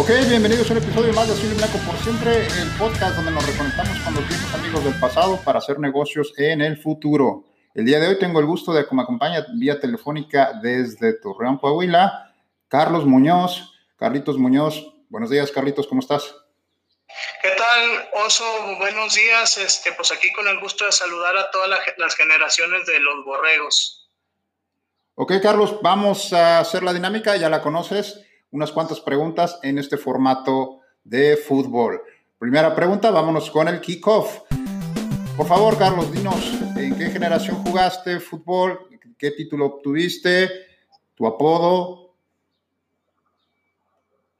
Ok, bienvenidos a un episodio más de Azul y Blanco por siempre, el podcast donde nos reconectamos con los viejos amigos del pasado para hacer negocios en el futuro. El día de hoy tengo el gusto de que me vía telefónica desde Torreón, Coahuila, Carlos Muñoz. Carlitos Muñoz, buenos días, Carlitos, ¿cómo estás? ¿Qué tal, Oso? Buenos días. Este, pues aquí con el gusto de saludar a todas las generaciones de los borregos. Ok, Carlos, vamos a hacer la dinámica, ya la conoces unas cuantas preguntas en este formato de fútbol. Primera pregunta, vámonos con el kickoff. Por favor, Carlos, dinos, ¿en qué generación jugaste fútbol? ¿Qué título obtuviste? ¿Tu apodo?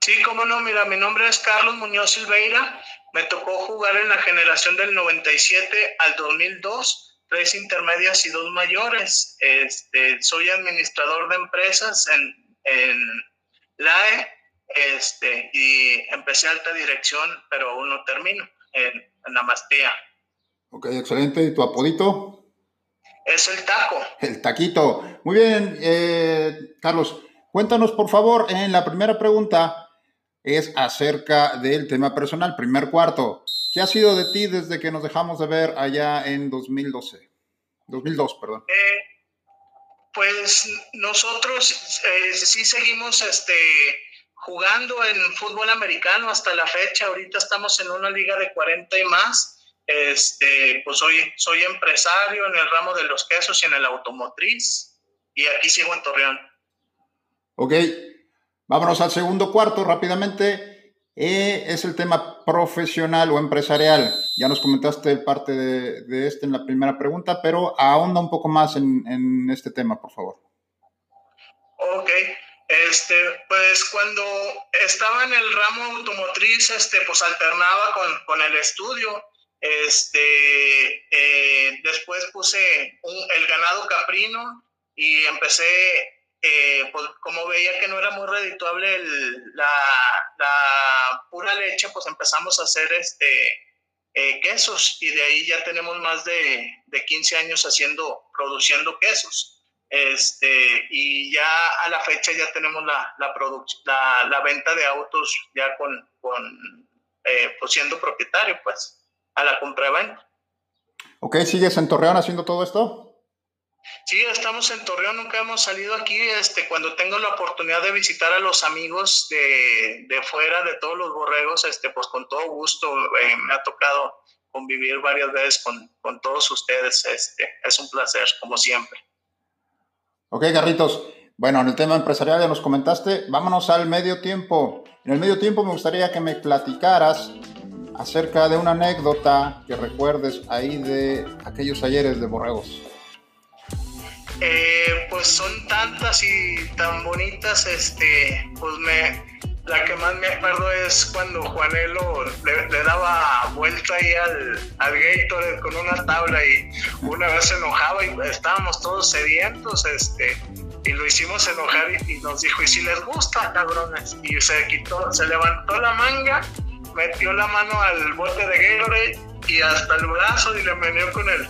Sí, cómo no, mira, mi nombre es Carlos Muñoz Silveira. Me tocó jugar en la generación del 97 al 2002, tres intermedias y dos mayores. Este, soy administrador de empresas en, en la este, y empecé alta dirección, pero aún no termino en, en la maestría. Ok, excelente. ¿Y tu apodito? Es el taco. El taquito. Muy bien, eh, Carlos. Cuéntanos, por favor, en la primera pregunta es acerca del tema personal, primer cuarto. ¿Qué ha sido de ti desde que nos dejamos de ver allá en 2012? 2002, perdón. Eh, pues nosotros eh, sí seguimos este, jugando en fútbol americano hasta la fecha. Ahorita estamos en una liga de 40 y más. Este, pues soy, soy empresario en el ramo de los quesos y en el automotriz. Y aquí sigo en Torreón. Ok, vámonos al segundo cuarto rápidamente. Es el tema profesional o empresarial. Ya nos comentaste parte de, este en la primera pregunta, pero ahonda un poco más en, este tema, por favor. Ok, este, pues cuando estaba en el ramo automotriz, este, pues alternaba con, con el estudio. Este, eh, después puse el ganado caprino y empecé eh, pues como veía que no era muy redituable la, pura leche, pues empezamos a hacer este, eh, quesos y de ahí ya tenemos más de, de 15 años haciendo, produciendo quesos. Este, y ya a la fecha ya tenemos la, la, venta de autos ya con, con eh, pues siendo propietario, pues, a la compra-venta. Ok, ¿sigues en Torreón haciendo todo esto? Sí, estamos en Torreón, nunca hemos salido aquí. Este, cuando tengo la oportunidad de visitar a los amigos de, de fuera, de todos los borregos, este, pues con todo gusto eh, me ha tocado convivir varias veces con, con, todos ustedes. Este, es un placer, como siempre. Ok, Garritos. Bueno, en el tema empresarial ya nos comentaste. Vámonos al medio tiempo. En el medio tiempo me gustaría que me platicaras acerca de una anécdota que recuerdes ahí de aquellos ayeres de borregos. Eh, pues son tantas y tan bonitas, este, pues me, la que más me acuerdo es cuando Juanelo le, le daba vuelta ahí al, al Gator con una tabla y una vez se enojaba y estábamos todos sedientos, este, y lo hicimos enojar y, nos dijo, ¿y si les gusta, cabrones? Y se quitó, se levantó la manga, metió la mano al bote de Gatorade y hasta el brazo y le metió con él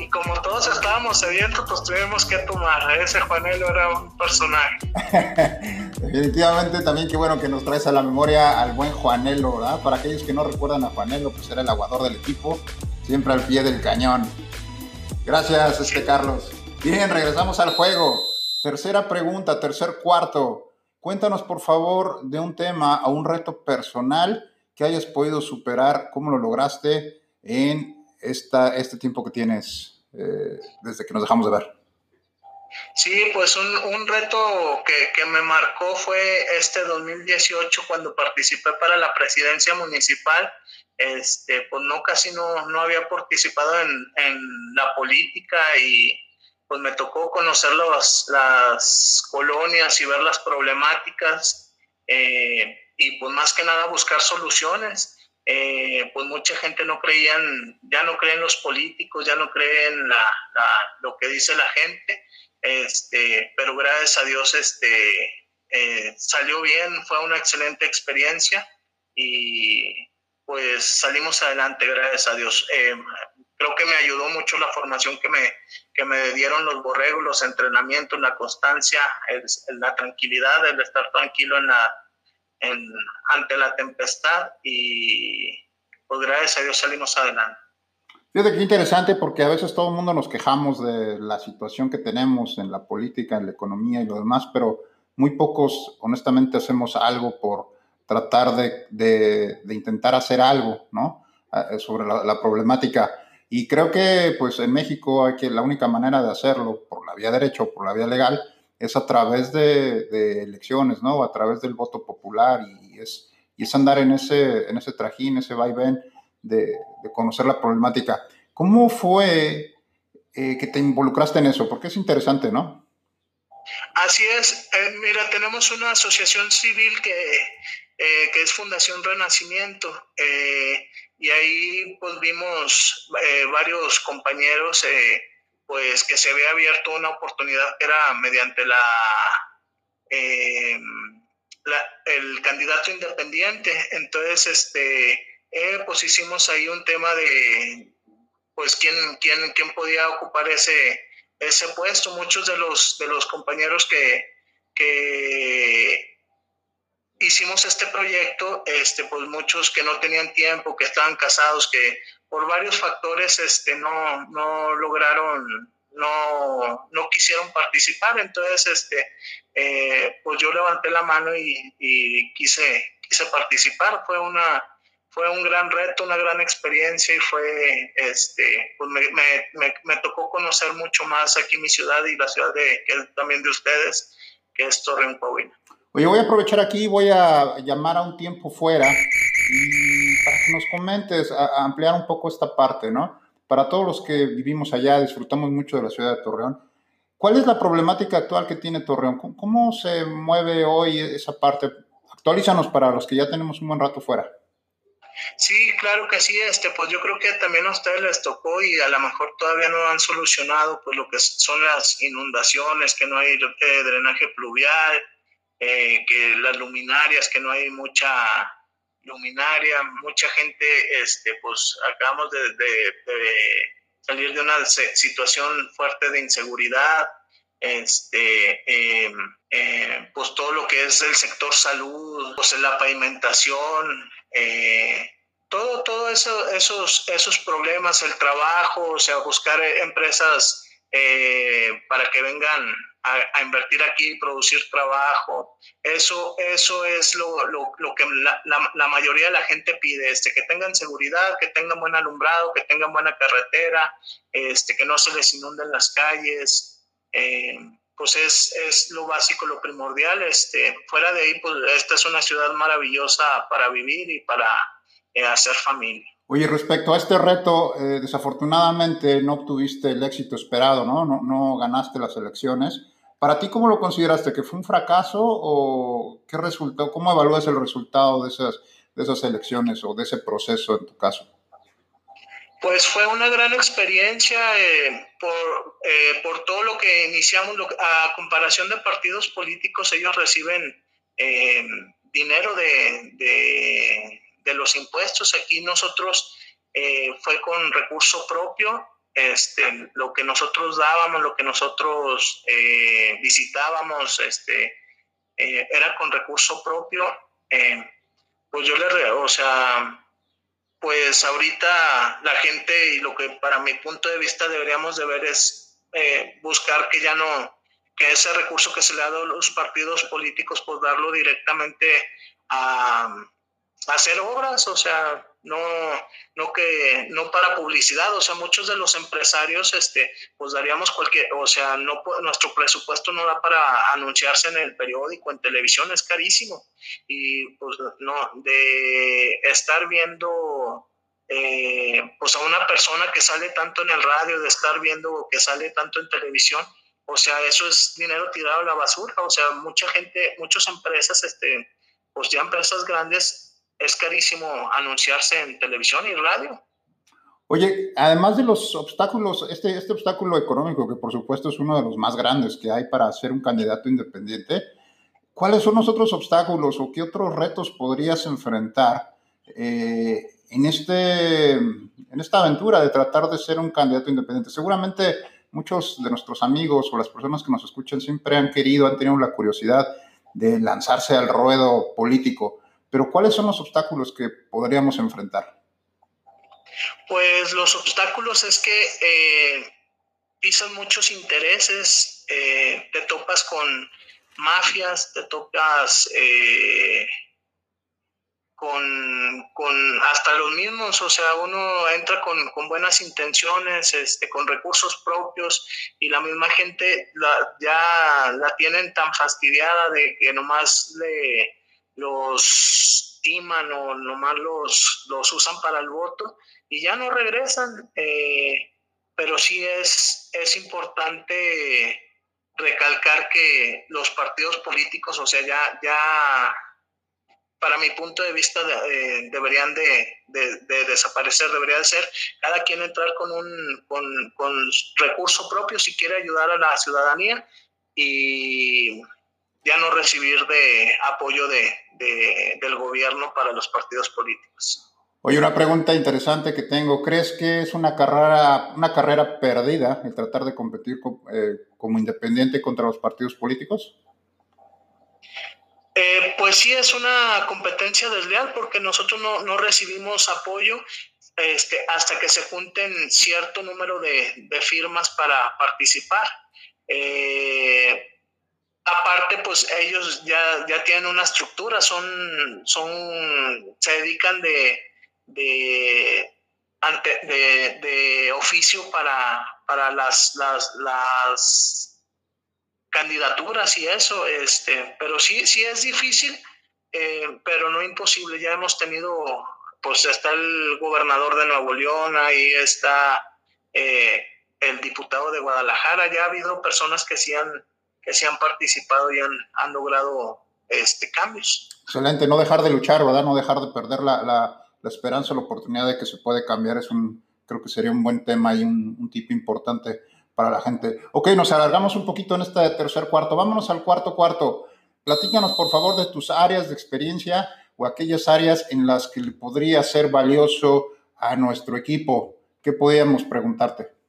y como todos estábamos sedientos, pues tuvimos que tomar. Ese Juanelo era un personaje. Definitivamente también qué bueno que nos traes a la memoria al buen Juanelo, ¿verdad? Para aquellos que no recuerdan a Juanelo, pues era el aguador del equipo, siempre al pie del cañón. Gracias, este Carlos. Bien, regresamos al juego. Tercera pregunta, tercer cuarto. Cuéntanos, por favor, de un tema o un reto personal que hayas podido superar, cómo lo lograste en esta, este tiempo que tienes eh, desde que nos dejamos de ver? Sí, pues un, un reto que, que, me marcó fue este 2018 cuando participé para la presidencia municipal. Este, pues no, casi no, no había participado en, en la política y, pues me tocó conocer las colonias y ver las problemáticas eh, y pues más que nada buscar soluciones. Eh, pues mucha gente no creían, ya no creen los políticos, ya no creen la, lo que dice la gente, este, pero gracias a Dios este, eh, salió bien, fue una excelente experiencia y pues salimos adelante, gracias a Dios. Eh, creo que me ayudó mucho la formación que me, que me dieron los borregos, los entrenamientos, la constancia, la tranquilidad, el estar tranquilo en la, ante la tempestad y pues gracias a Dios salimos adelante. Fíjate qué interesante porque a veces todo el mundo nos quejamos de la situación que tenemos en la política, en la economía y lo demás, pero muy pocos honestamente hacemos algo por tratar de, de, intentar hacer algo, ¿no? Ah, sobre la, la, problemática. Y creo que pues en México hay que la única manera de hacerlo por la vía derecha o por la vía legal es a través de, elecciones, ¿no? A través del voto popular y es, y es andar en ese, en ese trajín, ese vaivén de, de conocer la problemática. ¿Cómo fue eh, que te involucraste en eso? Porque es interesante, ¿no? Así es. Eh, mira, tenemos una asociación civil que, eh, que es Fundación Renacimiento y ahí pues vimos varios compañeros pues que se había abierto una oportunidad que era mediante eh, la, el candidato independiente. Entonces, este, eh, pues hicimos ahí un tema de, pues, quién, quién, quién podía ocupar ese, ese puesto. Muchos de los, de los compañeros que, que hicimos este proyecto, este, pues muchos que no tenían tiempo, que estaban casados, que por varios factores este, no, no lograron, no, no quisieron participar. Entonces, este, eh, pues yo levanté la mano y, quise, quise participar. Fue una, fue un gran reto, una gran experiencia y fue, este, pues me, me, me, tocó conocer mucho más aquí mi ciudad y la ciudad de, también de ustedes, que es Torreón, Coahuila. Oye, voy a aprovechar aquí, voy a llamar a un tiempo fuera nos comentes, a, ampliar un poco esta parte, ¿no? Para todos los que vivimos allá, disfrutamos mucho de la ciudad de Torreón. ¿Cuál es la problemática actual que tiene Torreón? ¿Cómo, se mueve hoy esa parte? Actualízanos para los que ya tenemos un buen rato fuera. Sí, claro que sí, este, pues yo creo que también a ustedes les tocó y a lo mejor todavía no han solucionado pues lo que son las inundaciones, que no hay eh, drenaje pluvial, eh, que las luminarias, que no hay mucha luminaria, mucha gente, este, pues acabamos de, salir de una situación fuerte de inseguridad, este, em, em, pues todo lo que es el sector salud, pues la pavimentación, eh, todo, todo eso, esos, esos problemas, el trabajo, o sea, buscar empresas eh, para que vengan a, invertir aquí, producir trabajo. Eso, eso es lo, lo, lo que la, la, mayoría de la gente pide, este, que tengan seguridad, que tengan buen alumbrado, que tengan buena carretera, este, que no se les inunden las calles. Eh, pues es, es, lo básico, lo primordial. Este, fuera de ahí, pues esta es una ciudad maravillosa para vivir y para eh, hacer familia. Oye, respecto a este reto, eh, desafortunadamente no obtuviste el éxito esperado, ¿no? ¿no? Ganaste las elecciones. ¿Para ti cómo lo consideraste? ¿Que fue un fracaso o qué resultó? ¿Cómo evalúas el resultado de esas, de esas elecciones o de ese proceso en tu caso? Pues fue una gran experiencia eh, por, eh, por, todo lo que iniciamos. a comparación de partidos políticos, ellos reciben dinero de, de de los impuestos. Aquí nosotros eh, fue con recurso propio, este, lo que nosotros dábamos, lo que nosotros eh, visitábamos, este, eh, era con recurso propio. pues yo le, o sea, pues ahorita la gente y lo que para mi punto de vista deberíamos de ver es buscar que ya no, que ese recurso que se le ha dado a los partidos políticos, pues darlo directamente a, hacer obras, o sea, no, no que, no para publicidad, o sea, muchos de los empresarios, este, pues daríamos cualquier, o sea, no, nuestro presupuesto no da para anunciarse en el periódico, en televisión, es carísimo. Y pues no, de estar viendo eh, pues a una persona que sale tanto en el radio, de estar viendo que sale tanto en televisión, o sea, eso es dinero tirado a la basura, o sea, mucha gente, muchas empresas, este, pues ya empresas grandes, es carísimo anunciarse en televisión y radio. Oye, además de los obstáculos, este, este obstáculo económico, que por supuesto es uno de los más grandes que hay para ser un candidato independiente, ¿cuáles son los otros obstáculos o qué otros retos podrías enfrentar eh, en, este, en esta aventura de tratar de ser un candidato independiente? Seguramente muchos de nuestros amigos o las personas que nos escuchan siempre han querido, han tenido la curiosidad de lanzarse al ruedo político, pero ¿cuáles son los obstáculos que podríamos enfrentar? Pues los obstáculos es que eh, pisan muchos intereses, eh, te topas con mafias, te topas eh, con, hasta los mismos, o sea, uno entra con, buenas intenciones, este, con recursos propios y la misma gente ya la tienen tan fastidiada de que nomás le, los timan o nomás los, los usan para el voto y ya no regresan, eh, pero sí es, es importante recalcar que los partidos políticos, o sea, ya, ya para mi punto de vista, eh, deberían de, desaparecer, debería de ser cada quien entrar con un con, con recurso propio si quiere ayudar a la ciudadanía y ya no recibir de apoyo de, del gobierno para los partidos políticos. Oye, una pregunta interesante que tengo. ¿Crees que es una carrera, una carrera perdida el tratar de competir eh, como independiente contra los partidos políticos? Eh, pues sí, es una competencia desleal porque nosotros no, recibimos apoyo este, hasta que se junten cierto número de, firmas para participar. Eh, aparte, pues ellos ya, ya tienen una estructura, son, son, se dedican de, de, ante, de, oficio para, para las, las, las, candidaturas y eso, este, pero sí, sí es difícil, eh, pero no imposible. Ya hemos tenido, pues está el gobernador de Nuevo León, ahí está eh, el diputado de Guadalajara, ya ha habido personas que sí han, que sí han participado y han, han logrado este, cambios. Excelente, no dejar de luchar, ¿verdad? No dejar de perder la, la esperanza, la oportunidad de que se puede cambiar es un, creo que sería un buen tema y un, un tip importante para la gente. Ok, nos alargamos un poquito en este tercer cuarto. Vámonos al cuarto cuarto. Platícanos, por favor, de tus áreas de experiencia o aquellas áreas en las que le podría ser valioso a nuestro equipo. ¿Qué podríamos preguntarte?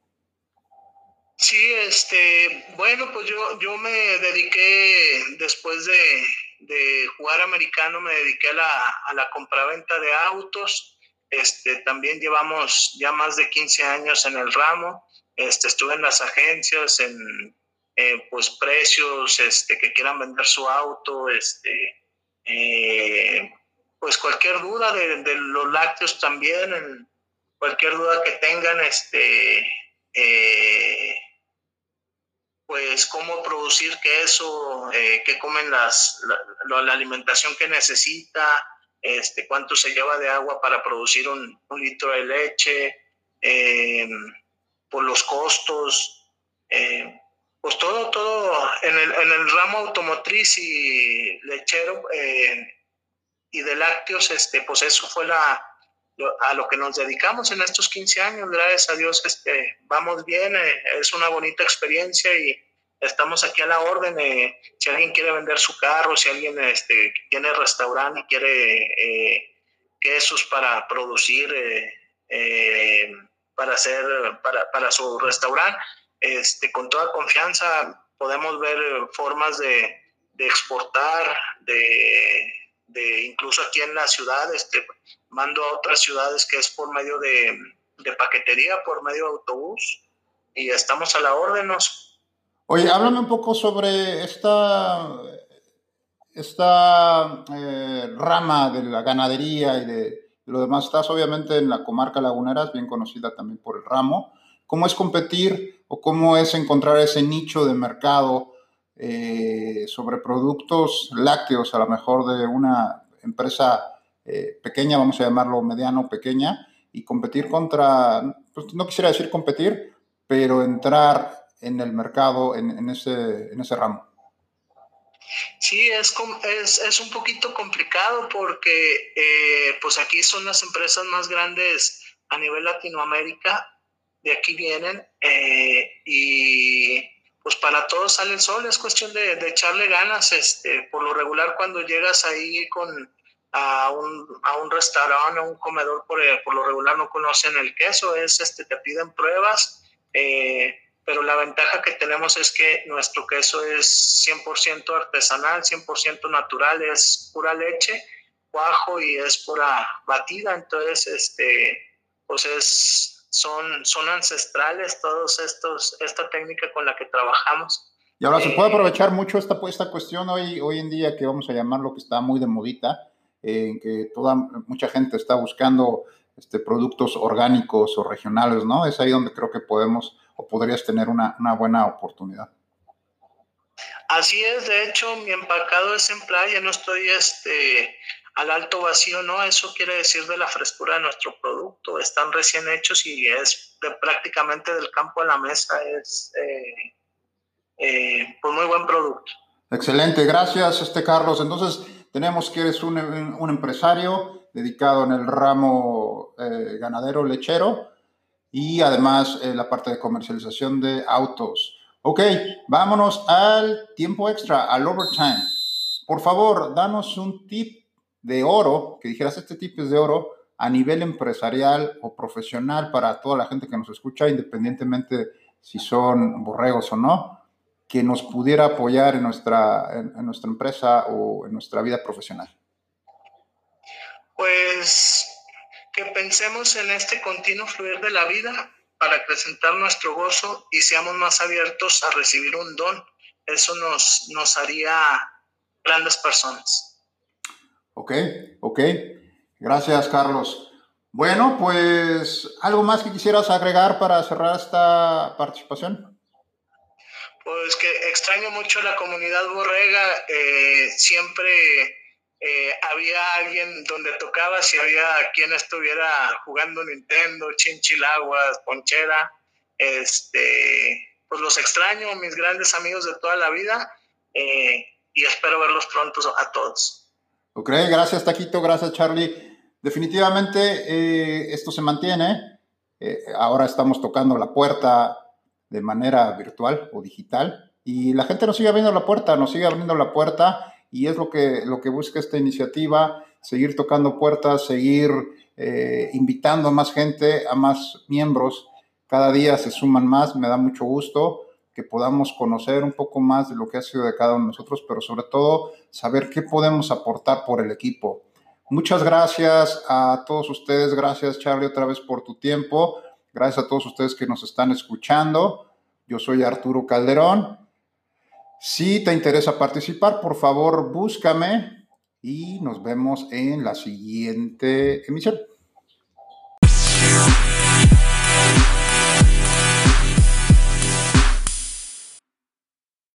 Sí, este, bueno, pues yo, yo me dediqué después de, de jugar americano me dediqué a la, a la compraventa de autos. Este, también llevamos ya más de 15 años en el ramo. Este, estuve en las agencias, en pues precios, este, que quieran vender su auto, este, eh, pues cualquier duda de, de, los lácteos también, cualquier duda que tengan, este, eh, pues cómo producir queso, eh, qué comen las, la, alimentación que necesita, este, cuánto se lleva de agua para producir un, litro de leche, eh, por los costos, eh, pues todo, todo en el, en el, ramo automotriz y lechero y de lácteos, este, pues eso fue la, a lo que nos dedicamos en estos 15 años, gracias a Dios, este, vamos bien, eh, es una bonita experiencia y estamos aquí a la orden. Eh, si alguien quiere vender su carro, si alguien este, tiene restaurante y quiere eh, quesos para producir, para hacer, para, para su restaurante, este, con toda confianza podemos ver formas de, de exportar, de de incluso aquí en la ciudad, este, mando a otras ciudades que es por medio de, paquetería, por medio de autobús, y estamos a la orden. Oye, háblame un poco sobre esta, esta eh, rama de la ganadería y de, lo demás. Estás obviamente en la comarca lagunera, es bien conocida también por el ramo. ¿Cómo es competir o cómo es encontrar ese nicho de mercado eh, sobre productos lácteos, a lo mejor de una empresa eh, pequeña, vamos a llamarlo mediano, pequeña, y competir contra, pues no quisiera decir competir, pero entrar en el mercado en, ese, en ese ramo. Sí, es, es, es, un poquito complicado porque eh, pues aquí son las empresas más grandes a nivel Latinoamérica, de aquí vienen eh, y pues para todos sale el sol, es cuestión de, echarle ganas, este, por lo regular cuando llegas ahí con a un, a un restaurante, a un comedor, por, por, lo regular no conocen el queso, es este, te piden pruebas, eh, pero la ventaja que tenemos es que nuestro queso es 100% artesanal, 100% natural, es pura leche, cuajo y es pura batida, entonces este, pues es, son, son ancestrales todos estos, esta técnica con la que trabajamos. Y ahora se puede eh, aprovechar mucho esta, esta cuestión hoy, hoy en día que vamos a llamarlo que está muy de modita, en que toda, mucha gente está buscando este, productos orgánicos o regionales, ¿no? Es ahí donde creo que podemos o podrías tener una, una buena oportunidad. Así es, de hecho, mi empacado es en playa, no estoy este, al alto vacío, ¿no? Eso quiere decir de la frescura de nuestro producto. Están recién hechos y es prácticamente del campo a la mesa. Es eh, eh, pues muy buen producto. Excelente, gracias, este Carlos. Entonces, tenemos que eres un, un empresario dedicado en el ramo eh, ganadero lechero y además eh, la parte de comercialización de autos. Ok, vámonos al tiempo extra, al overtime. Por favor, danos un tip de oro, que dijeras, este tip es de oro a nivel empresarial o profesional para toda la gente que nos escucha, independientemente si son borregos o no, que nos pudiera apoyar en nuestra, en nuestra empresa o en nuestra vida profesional. Pues que pensemos en este continuo fluir de la vida para acrecentar nuestro gozo y seamos más abiertos a recibir un don. Eso nos, nos haría grandes personas. Ok, ok. Gracias, Carlos. Bueno, pues, ¿algo más que quisieras agregar para cerrar esta participación? Pues que extraño mucho la comunidad borrega. Eh, siempre eh, había alguien donde tocaba, si había quien estuviera jugando Nintendo, Chinchilaguas, Ponchera, este, pues los extraño, mis grandes amigos de toda la vida, eh, y espero verlos pronto a todos. Ok, gracias Taquito, gracias Charlie. Definitivamente esto se mantiene. ahora estamos tocando la puerta de manera virtual o digital y la gente nos sigue abriendo la puerta, nos sigue abriendo la puerta y es lo que, lo que busca esta iniciativa, seguir tocando puertas, seguir eh, invitando a más gente, a más miembros. Cada día se suman más, me da mucho gusto que podamos conocer un poco más de lo que ha sido de cada uno de nosotros, pero sobre todo saber qué podemos aportar por el equipo. Muchas gracias a todos ustedes, gracias Charlie otra vez por tu tiempo, gracias a todos ustedes que nos están escuchando. Yo soy Arturo Calderón si te interesa participar, por favor, búscame y nos vemos en la siguiente emisión.